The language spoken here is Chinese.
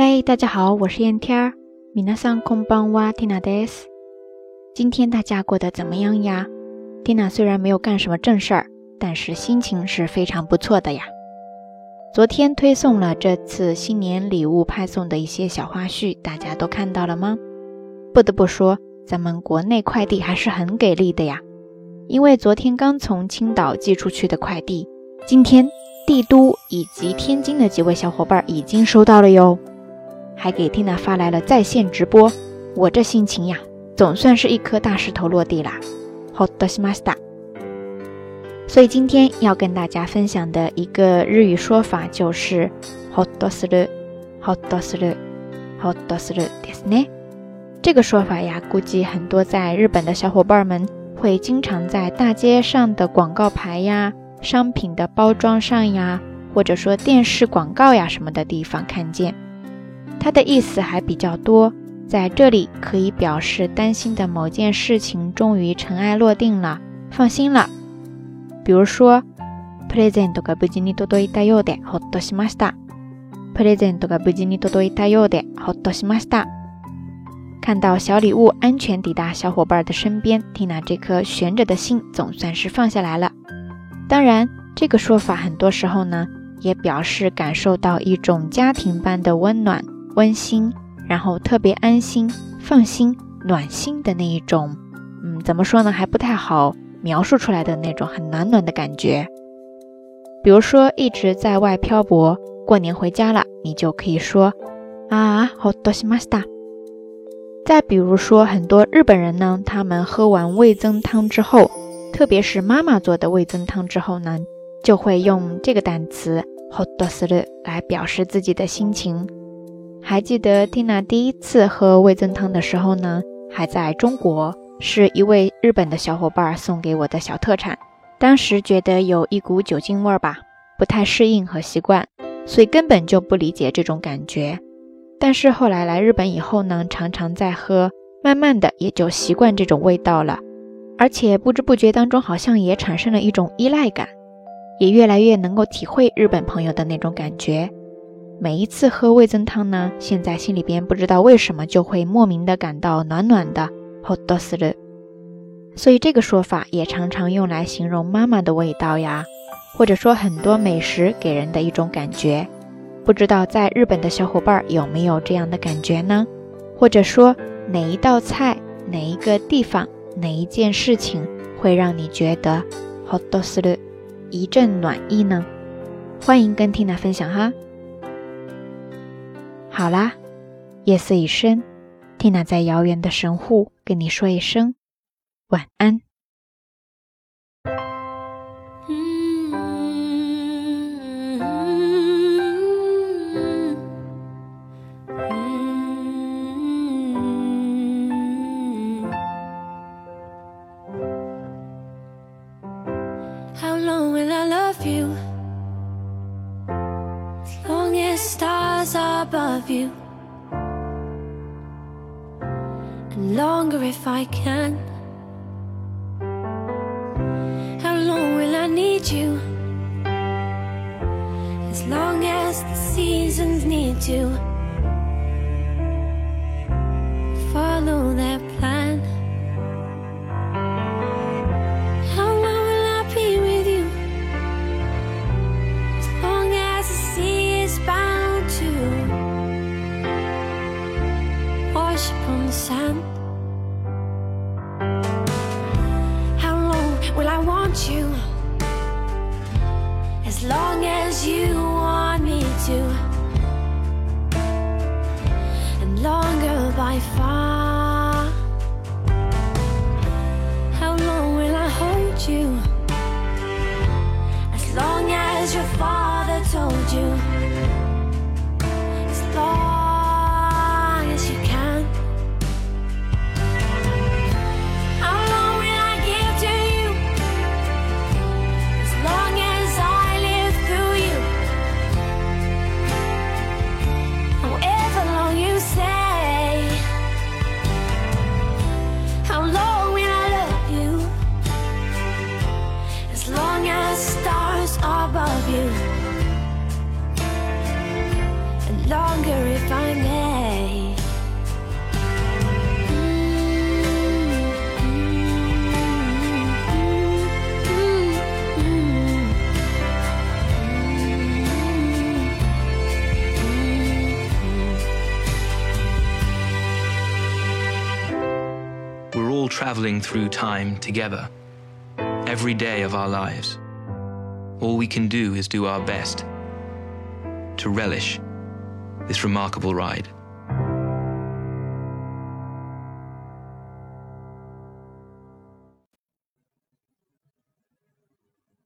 嘿，大家好，我是燕天儿。米娜桑空邦哇蒂娜德斯。今天大家过得怎么样呀？蒂娜虽然没有干什么正事儿，但是心情是非常不错的呀。昨天推送了这次新年礼物派送的一些小花絮，大家都看到了吗？不得不说，咱们国内快递还是很给力的呀。因为昨天刚从青岛寄出去的快递，今天帝都以及天津的几位小伙伴已经收到了哟。还给 Tina 发来了在线直播，我这心情呀，总算是一颗大石头落地啦。Hot s m a s t a 所以今天要跟大家分享的一个日语说法就是 Hot s r Hot s r Hot s r ですね。这个说法呀，估计很多在日本的小伙伴们会经常在大街上的广告牌呀、商品的包装上呀，或者说电视广告呀什么的地方看见。 它的意思还比较多，在这里可以表示担心的某件事情终于尘埃落定了，放心了。比如说，present が無事に届いたようでほっとしました。present が無事に届いたようでほっとしました。看到小礼物安全抵达小伙伴的身边，Tina 这颗悬着的心总算是放下来了。当然，这个说法很多时候呢，也表示感受到一种家庭般的温暖。 温馨，然后特别安心、放心、暖心的那一种，嗯，怎么说呢？还不太好描述出来的那种很暖暖的感觉。比如说，一直在外漂泊，过年回家了，你就可以说啊，好多西马斯达。再比如说，很多日本人呢，他们喝完味增汤之后，特别是妈妈做的味增汤之后呢，就会用这个单词好多斯的来表示自己的心情。还记得 Tina 第一次喝味增汤的时候呢，还在中国，是一位日本的小伙伴送给我的小特产。当时觉得有一股酒精味儿吧，不太适应和习惯，所以根本就不理解这种感觉。但是后来来日本以后呢，常常在喝，慢慢的也就习惯这种味道了，而且不知不觉当中好像也产生了一种依赖感，也越来越能够体会日本朋友的那种感觉。每一次喝味增汤呢，现在心里边不知道为什么就会莫名的感到暖暖的，好多斯了。所以这个说法也常常用来形容妈妈的味道呀，或者说很多美食给人的一种感觉。不知道在日本的小伙伴有没有这样的感觉呢？或者说哪一道菜、哪一个地方、哪一件事情会让你觉得好多斯了，一阵暖意呢？欢迎跟 Tina 分享哈。好啦，夜色已深蒂娜在遥远的神户跟你说一声晚安。Above you. And longer if I can. How long will I need you? As long as the seasons need to As long as you want me to, and longer by far. We're all traveling through time together, every day of our lives. All we can do is do our best to relish this remarkable ride.